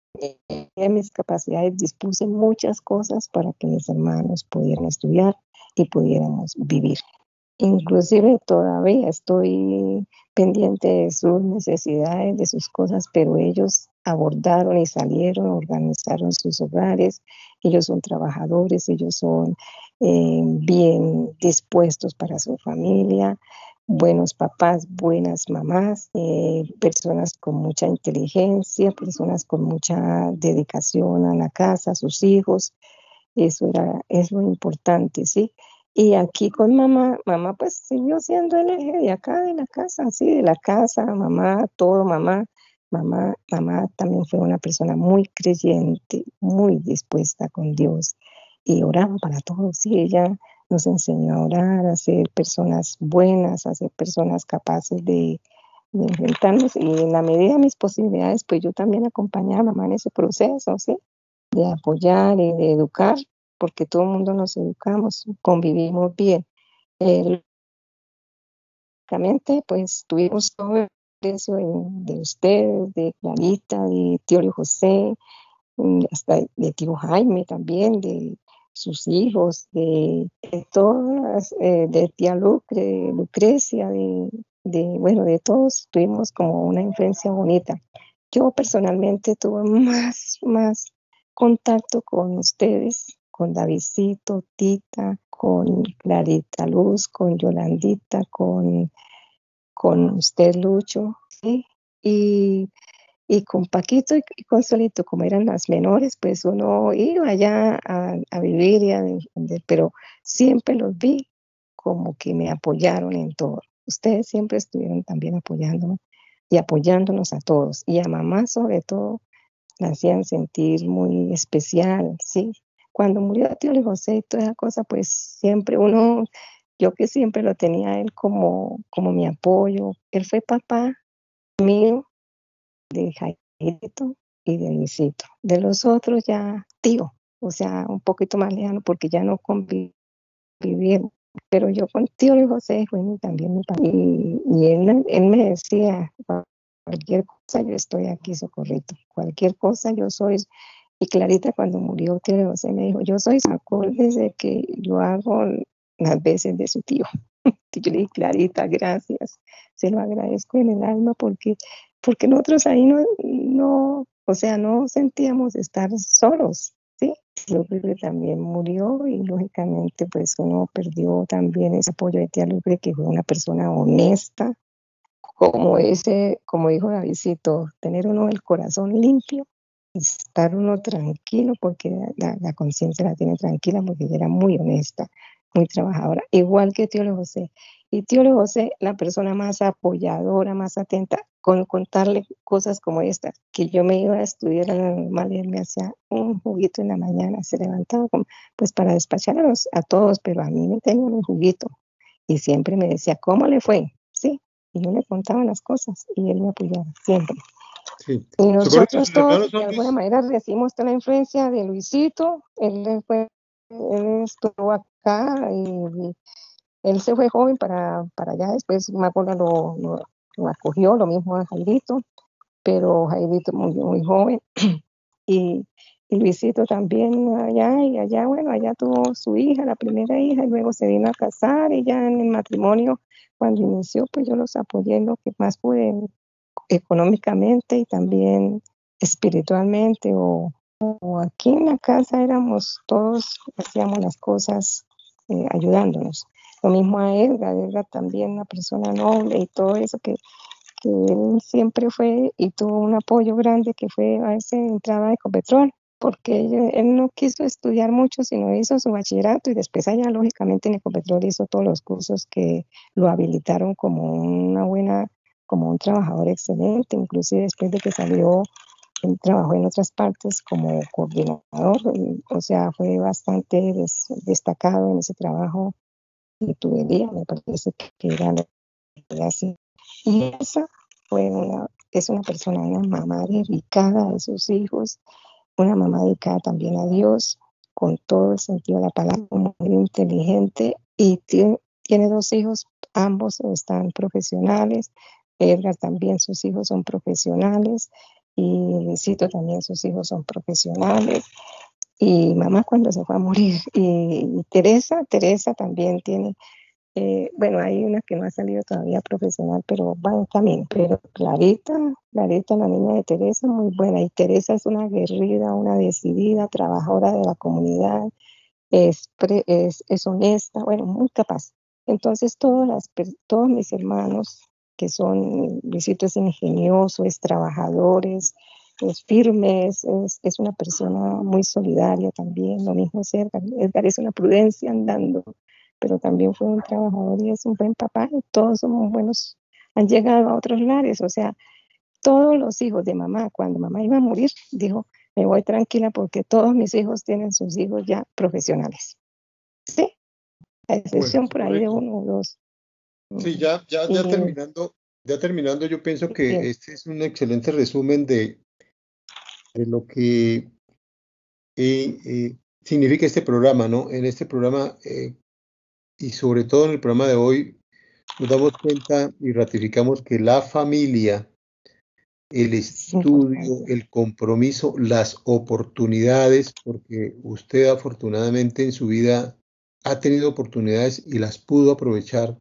mis capacidades dispuse muchas cosas para que mis hermanos pudieran estudiar y pudiéramos vivir. Inclusive todavía estoy pendiente de sus necesidades, de sus cosas, pero ellos abordaron y salieron, organizaron sus hogares, ellos son trabajadores, ellos son eh, bien dispuestos para su familia, buenos papás, buenas mamás, eh, personas con mucha inteligencia, personas con mucha dedicación a la casa, a sus hijos. Eso era, es lo importante, ¿sí? Y aquí con mamá, mamá pues siguió siendo el eje de acá, de la casa, sí, de la casa, mamá, todo mamá. Mamá, mamá también fue una persona muy creyente, muy dispuesta con Dios y oraba para todos. Sí, ella nos enseñó a orar, a ser personas buenas, a ser personas capaces de, de enfrentarnos y en la medida de mis posibilidades, pues yo también acompañaba a mamá en ese proceso, ¿sí? De apoyar y de educar, porque todo el mundo nos educamos, convivimos bien. Eh, pues tuvimos todo el precio de, ustedes, de Clarita, de tío José, mm, hasta de tío Jaime también, de sus hijos, de, todas, eh, de tía Lucre, Lucrecia, de, de, bueno, de todos tuvimos como una influencia bonita. Yo personalmente tuve más, más contacto con ustedes, con Davidcito, Tita, con Clarita Luz, con Yolandita, con, con usted Lucho, ¿sí? y y con Paquito y, con Solito, como eran las menores, pues uno iba allá a, vivir, y a, pero siempre los vi como que me apoyaron en todo. Ustedes siempre estuvieron también apoyándome y apoyándonos a todos. Y a mamá sobre todo la hacían sentir muy especial, ¿sí? Cuando murió tío José y toda esa cosa, pues siempre uno, yo que siempre lo tenía él como, como mi apoyo. Él fue papá mío de Jairito y de Luisito. De los otros ya tío, o sea, un poquito más lejano porque ya no convivieron. Pero yo con tío José fue también mi papá. Y, y él, él, me decía, cualquier cosa yo estoy aquí, socorrito. Cualquier cosa yo soy. Y Clarita cuando murió tío José me dijo, yo soy desde que yo hago las veces de su tío. yo le dije, Clarita, gracias. Se lo agradezco en el alma porque porque nosotros ahí no, no, o sea, no sentíamos estar solos, ¿sí? También murió y lógicamente pues uno perdió también ese apoyo de tía Lucre, que fue una persona honesta, como ese, como dijo Davidito, tener uno el corazón limpio, estar uno tranquilo, porque la, conciencia la tiene tranquila, porque ella era muy honesta, muy trabajadora, igual que tío José. Y tío José, la persona más apoyadora, más atenta, con contarle cosas como estas, que yo me iba a estudiar a la normal y él me hacía un juguito en la mañana, se levantaba pues para despachar a, todos, pero a mí me tenía un juguito y siempre me decía, ¿cómo le fue? Sí, y yo le contaba las cosas y él me apoyaba siempre. Y nosotros todos, de alguna manera, recibimos toda la influencia de Luisito, él, fue, él estuvo acá y, él se fue joven para, para allá, después Mapola lo, lo, lo acogió, lo mismo a Jairito, pero Jairito murió muy joven. Y, Luisito también allá y allá, bueno, allá tuvo su hija, la primera hija, y luego se vino a casar y ya en el matrimonio, cuando inició, pues yo los apoyé en lo que más pude económicamente y también espiritualmente o, aquí en la casa éramos todos, hacíamos las cosas eh, ayudándonos. Lo mismo a Edgar, Edgar también una persona noble y todo eso que, que él siempre fue y tuvo un apoyo grande que fue a esa entrada de Ecopetrol, porque él, no quiso estudiar mucho, sino hizo su bachillerato y después allá lógicamente en Ecopetrol hizo todos los cursos que lo habilitaron como una buena, como un trabajador excelente, inclusive después de que salió trabajó en otras partes como coordinador, o sea, fue bastante destacado en ese trabajo de tubería, me parece que era lo que hace. Y esa fue una, es una persona, una mamá dedicada a sus hijos, una mamá dedicada también a Dios, con todo el sentido de la palabra, muy inteligente y tiene, tiene dos hijos, ambos están profesionales. Edgar también, sus hijos son profesionales y Luisito también, sus hijos son profesionales y mamá cuando se fue a morir. Y, Teresa, Teresa también tiene Eh, bueno, hay una que no ha salido todavía profesional, pero va en camino. Pero Clarita, Clarita, la niña de Teresa, muy buena. Y Teresa es una guerrida, una decidida, trabajadora de la comunidad, es, es, es honesta, bueno, muy capaz. Entonces, todas las, todos mis hermanos que son, Luisito es ingenioso, es trabajador, es, firme, es, es, una persona muy solidaria también, lo mismo es Edgar, Edgar es una prudencia andando, pero también fue un trabajador y es un buen papá, todos somos buenos, han llegado a otros lares, o sea, todos los hijos de mamá, cuando mamá iba a morir, dijo, me voy tranquila porque todos mis hijos tienen sus hijos ya profesionales. Sí, a excepción por ahí de uno o dos. Sí, ya, ya, ya terminando, ya terminando, yo pienso que este es un excelente resumen de, de lo que eh, eh, significa este programa, ¿no? En este programa, eh, y sobre todo en el programa de hoy, nos damos cuenta y ratificamos que la familia, el estudio, el compromiso, las oportunidades, porque usted afortunadamente en su vida ha tenido oportunidades y las pudo aprovechar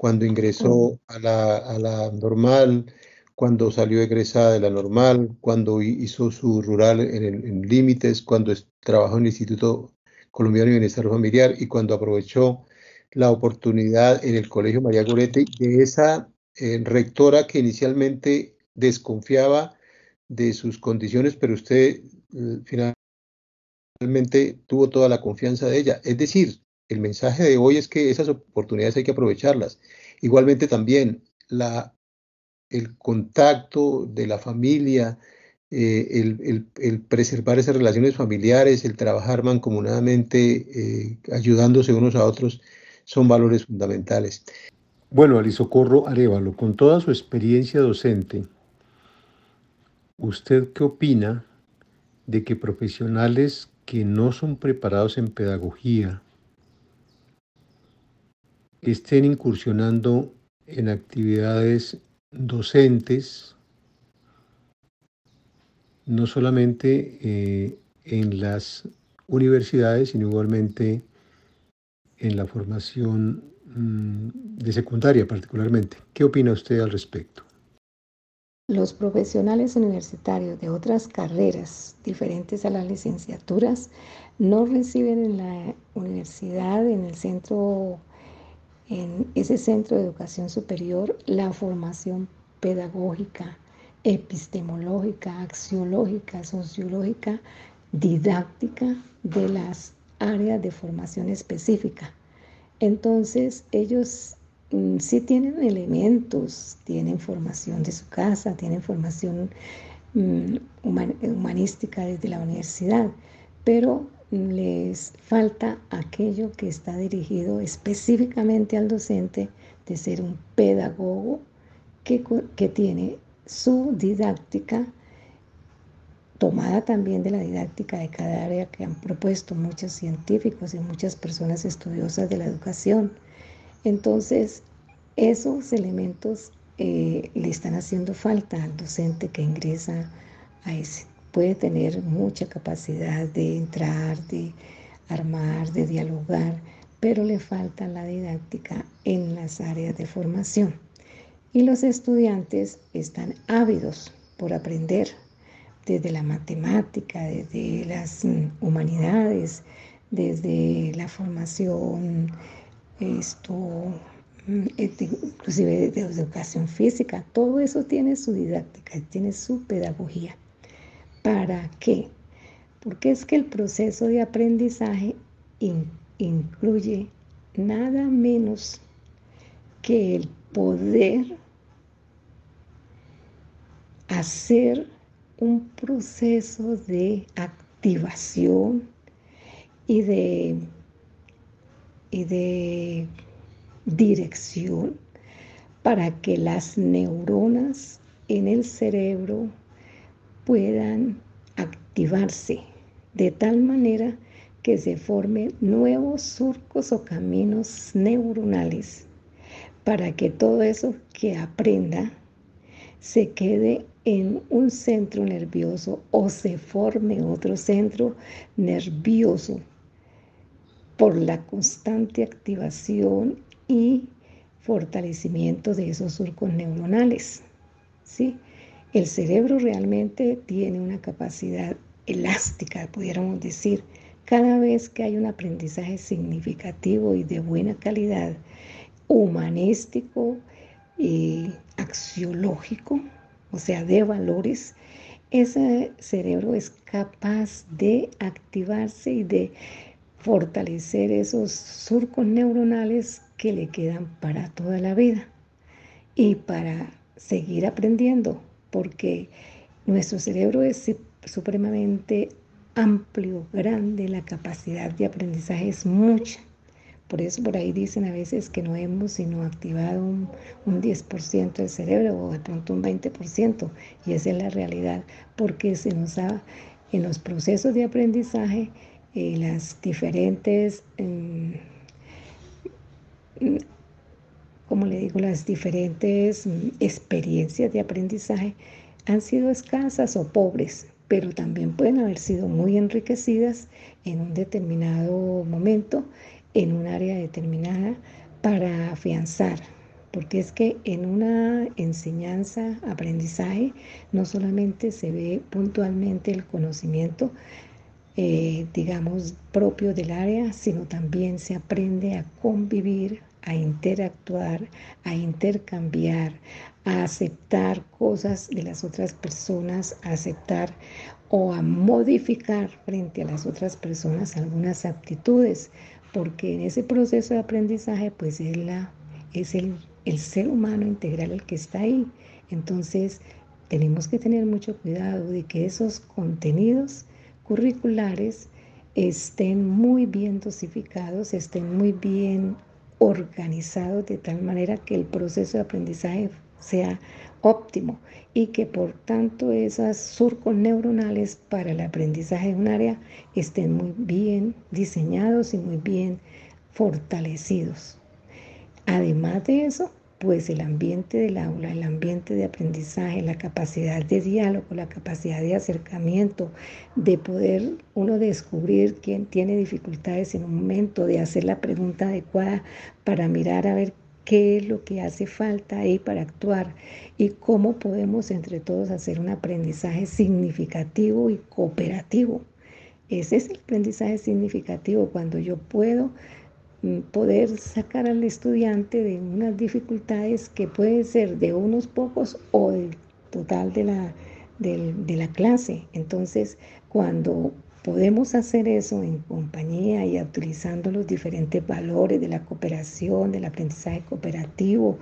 cuando ingresó a la, a la normal, cuando salió egresada de la normal, cuando hizo su rural en, límites, cuando trabajó en el Instituto Colombiano de Bienestar Familiar y cuando aprovechó la oportunidad en el Colegio María Goretti de esa eh, rectora que inicialmente desconfiaba de sus condiciones, pero usted eh, finalmente tuvo toda la confianza de ella. Es decir, el mensaje de hoy es que esas oportunidades hay que aprovecharlas. Igualmente también el contacto de la familia, eh, el, preservar esas relaciones familiares, el trabajar mancomunadamente, eh, ayudándose unos a otros, son valores fundamentales. Bueno, Alisocorro Arevalo, con toda su experiencia docente, ¿usted qué opina de que profesionales que no son preparados en pedagogía, estén incursionando en actividades docentes, no solamente eh, en las universidades, sino igualmente en la formación mm, de secundaria particularmente. ¿Qué opina usted al respecto? Los profesionales universitarios de otras carreras diferentes a las licenciaturas no reciben en la universidad, en el centro en ese centro de educación superior la formación pedagógica, epistemológica, axiológica, sociológica, didáctica de las áreas de formación específica. Entonces ellos mm, sí tienen elementos, tienen formación de su casa, tienen formación mm, humanística desde la universidad, pero les falta aquello que está dirigido específicamente al docente de ser un pedagogo que, que tiene su didáctica tomada también de la didáctica de cada área que han propuesto muchos científicos y muchas personas estudiosas de la educación. Entonces, esos elementos eh, le están haciendo falta al docente que ingresa a ese puede tener mucha capacidad de entrar, de armar, de dialogar, pero le falta la didáctica en las áreas de formación. Y los estudiantes están ávidos por aprender desde la matemática, desde las mm, humanidades, desde la formación, esto, mm, inclusive de educación física, todo eso tiene su didáctica, tiene su pedagogía. ¿Para qué? Porque es que el proceso de aprendizaje incluye nada menos que el poder hacer un proceso de activación y de, y de dirección para que las neuronas en el cerebro puedan activarse de tal manera que se formen nuevos surcos o caminos neuronales para que todo eso que aprenda se quede en un centro nervioso o se forme otro centro nervioso por la constante activación y fortalecimiento de esos surcos neuronales. ¿sí? El cerebro realmente tiene una capacidad elástica, pudiéramos decir. Cada vez que hay un aprendizaje significativo y de buena calidad, humanístico y axiológico, o sea, de valores, ese cerebro es capaz de activarse y de fortalecer esos surcos neuronales que le quedan para toda la vida y para seguir aprendiendo, porque nuestro cerebro es supremamente amplio, grande, la capacidad de aprendizaje es mucha. Por eso por ahí dicen a veces que no hemos sino activado un, 10% del cerebro o de pronto un 20%, y esa es la realidad, porque se nos ha, en los procesos de aprendizaje, eh, las diferentes, em, como le digo, las diferentes mm, experiencias de aprendizaje han sido escasas o pobres, pero también pueden haber sido muy enriquecidas en un determinado momento en un área determinada para afianzar, porque es que en una enseñanza, aprendizaje, no solamente se ve puntualmente el conocimiento, eh, digamos, propio del área, sino también se aprende a convivir, a interactuar, a intercambiar, a aceptar cosas de las otras personas, a aceptar o a modificar frente a las otras personas algunas actitudes porque en ese proceso de aprendizaje pues es, la, es el, el ser humano integral el que está ahí. Entonces tenemos que tener mucho cuidado de que esos contenidos curriculares estén muy bien dosificados, estén muy bien organizados de tal manera que el proceso de aprendizaje sea óptimo y que por tanto esas surcos neuronales para el aprendizaje de un área estén muy bien diseñados y muy bien fortalecidos. Además de eso, pues el ambiente del aula, el ambiente de aprendizaje, la capacidad de diálogo, la capacidad de acercamiento, de poder uno descubrir quién tiene dificultades en un momento, de hacer la pregunta adecuada para mirar a ver qué es lo que hace falta ahí para actuar y cómo podemos entre todos hacer un aprendizaje significativo y cooperativo. Ese es el aprendizaje significativo cuando yo puedo poder sacar al estudiante de unas dificultades que pueden ser de unos pocos o del total de la, de la clase. Entonces, cuando Podemos hacer eso en compañía y utilizando los diferentes valores de la cooperación, del aprendizaje cooperativo,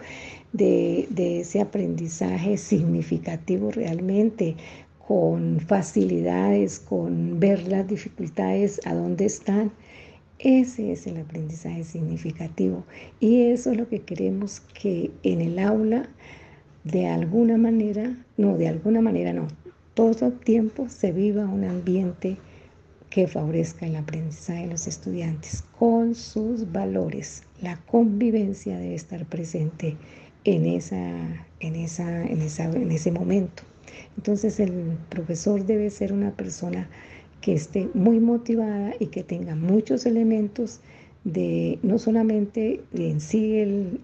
de, ese aprendizaje significativo realmente, con facilidades, con ver las dificultades a dónde están. Ese es el aprendizaje significativo y eso es lo que queremos que en el aula de alguna manera, no, de alguna manera no, todo el tiempo se viva un ambiente que favorezca el aprendizaje de los estudiantes con sus valores. La convivencia debe estar presente en, esa, en, esa, en, esa, en ese momento. Entonces el profesor debe ser una persona que esté muy motivada y que tenga muchos elementos de no solamente en sí el,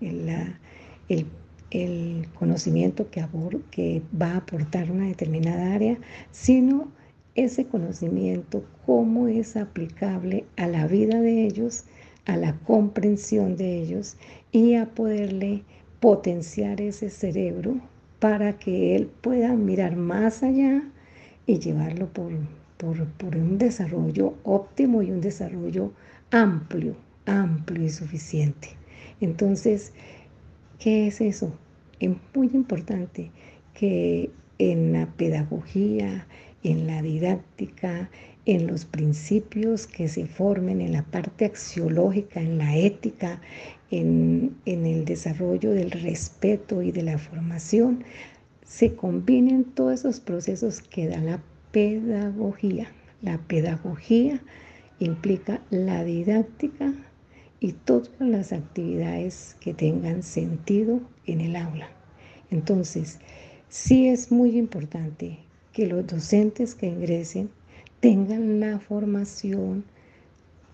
el, el conocimiento que, que va a aportar una determinada área, sino ese conocimiento, cómo es aplicable a la vida de ellos, a la comprensión de ellos y a poderle potenciar ese cerebro para que él pueda mirar más allá y llevarlo por, por, un desarrollo óptimo y un desarrollo amplio, amplio y suficiente. Entonces, ¿qué es eso? Es muy importante que en la pedagogía, en la didáctica, en los principios que se formen, en la parte axiológica, en la ética, en, el desarrollo del respeto y de la formación, se combinen todos esos procesos que da la pedagogía. La pedagogía implica la didáctica y todas las actividades que tengan sentido en el aula. Entonces, sí es muy importante que los docentes que ingresen tengan la formación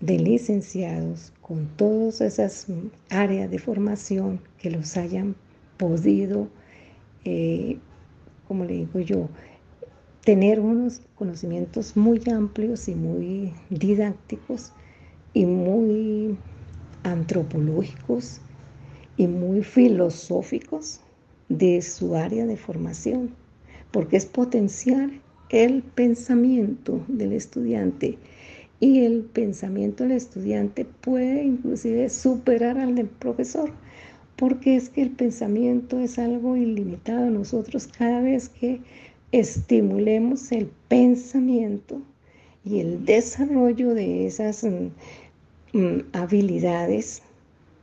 de licenciados con todas esas áreas de formación que los hayan podido, eh, como le digo yo, tener unos conocimientos muy amplios y muy didácticos y muy antropológicos y muy filosóficos de su área de formación, porque es potenciar el pensamiento del estudiante y el pensamiento del estudiante puede inclusive superar al del profesor, porque es que el pensamiento es algo ilimitado. Nosotros cada vez que estimulemos el pensamiento y el desarrollo de esas mm, mm, habilidades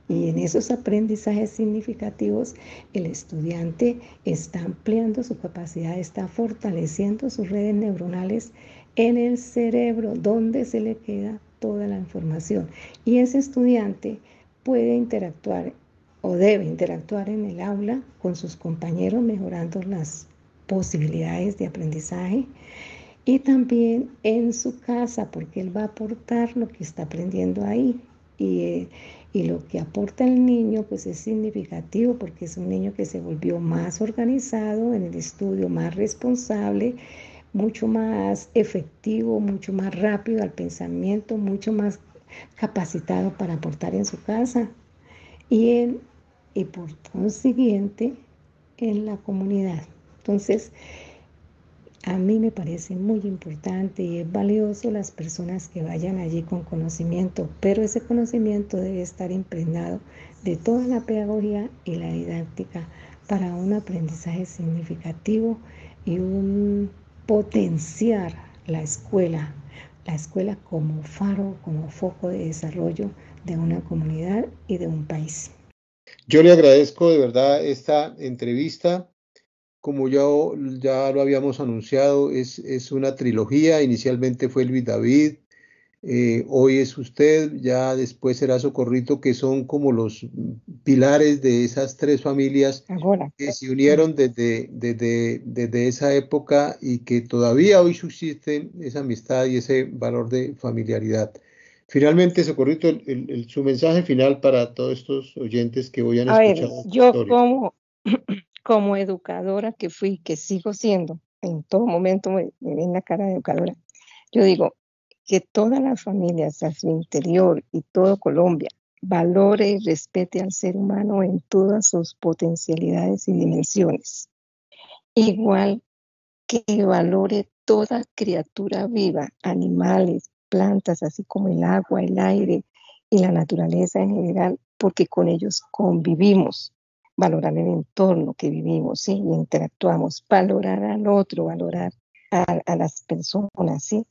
y en esos aprendizajes significativos, el estudiante está ampliando su capacidad, está fortaleciendo sus redes neuronales en el cerebro, donde se le queda toda la información. Y ese estudiante puede interactuar o debe interactuar en el aula con sus compañeros, mejorando las posibilidades de aprendizaje y también en su casa, porque él va a aportar lo que está aprendiendo ahí. Y, eh, y lo que aporta el niño pues es significativo porque es un niño que se volvió más organizado en el estudio, más responsable, mucho más efectivo, mucho más rápido al pensamiento, mucho más capacitado para aportar en su casa y, en, y por consiguiente en la comunidad. Entonces, a mí me parece muy importante y es valioso las personas que vayan allí con conocimiento, pero ese conocimiento debe estar impregnado de toda la pedagogía y la didáctica para un aprendizaje significativo y un potenciar la escuela, la escuela como faro, como foco de desarrollo de una comunidad y de un país. Yo le agradezco de verdad esta entrevista como ya, ya lo habíamos anunciado, es, es, una trilogía. Inicialmente fue Luis David, eh, hoy es usted, ya después será Socorrito, que son como los pilares de esas tres familias que se unieron desde, desde, desde, esa época y que todavía hoy subsisten esa amistad y ese valor de familiaridad. Finalmente, Socorrito, el, su mensaje final para todos estos oyentes que hoy han a escuchado. Ver, yo como como educadora que fui, que sigo siendo, en todo momento me, ven la cara de educadora, yo digo que todas las familias a su interior y todo Colombia valore y respete al ser humano en todas sus potencialidades y dimensiones. Igual que valore toda criatura viva, animales, plantas, así como el agua, el aire y la naturaleza en general, porque con ellos convivimos valorar el entorno que vivimos ¿sí? y interactuamos, valorar al otro, valorar a, las personas, ¿sí?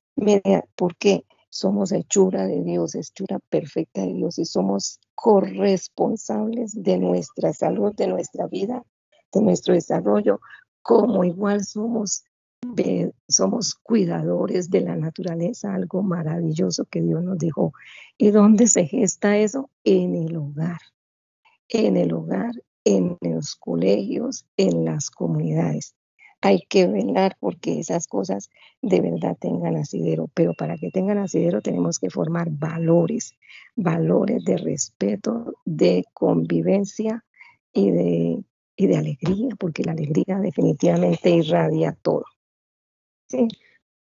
porque somos hechura de Dios, hechura perfecta de Dios y somos corresponsables de nuestra salud, de nuestra vida, de nuestro desarrollo, como igual somos somos cuidadores de la naturaleza, algo maravilloso que Dios nos dejó. ¿Y dónde se gesta eso? En el hogar. En el hogar en los colegios, en las comunidades. Hay que velar porque esas cosas de verdad tengan asidero, pero para que tengan asidero tenemos que formar valores, valores de respeto, de convivencia y de, y de alegría, porque la alegría definitivamente irradia todo. Sí.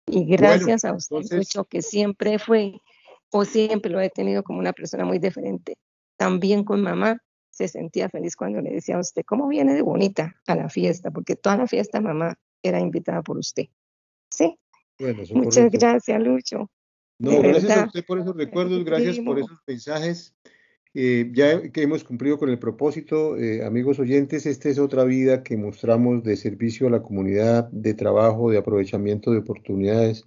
Y gracias a usted, mucho, que siempre fue o siempre lo he tenido como una persona muy diferente. También con mamá, se sentía feliz cuando le decía a usted, ¿cómo viene de bonita a la fiesta? Porque toda la fiesta mamá era invitada por usted. Sí. Muchas gracias, Lucho. No, gracias a usted por esos recuerdos, gracias por esos mensajes. Eh, ya que hemos cumplido con el propósito, eh, amigos oyentes, esta es otra vida que mostramos de servicio a la comunidad, de trabajo, de aprovechamiento de oportunidades,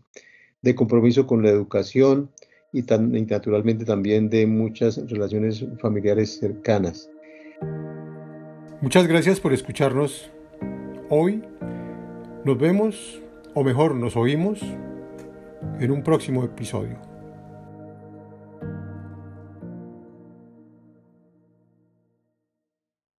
de compromiso con la educación y, tan, y naturalmente también de muchas relaciones familiares cercanas. Muchas gracias por escucharnos hoy. Nos vemos, o mejor, nos oímos en un próximo episodio.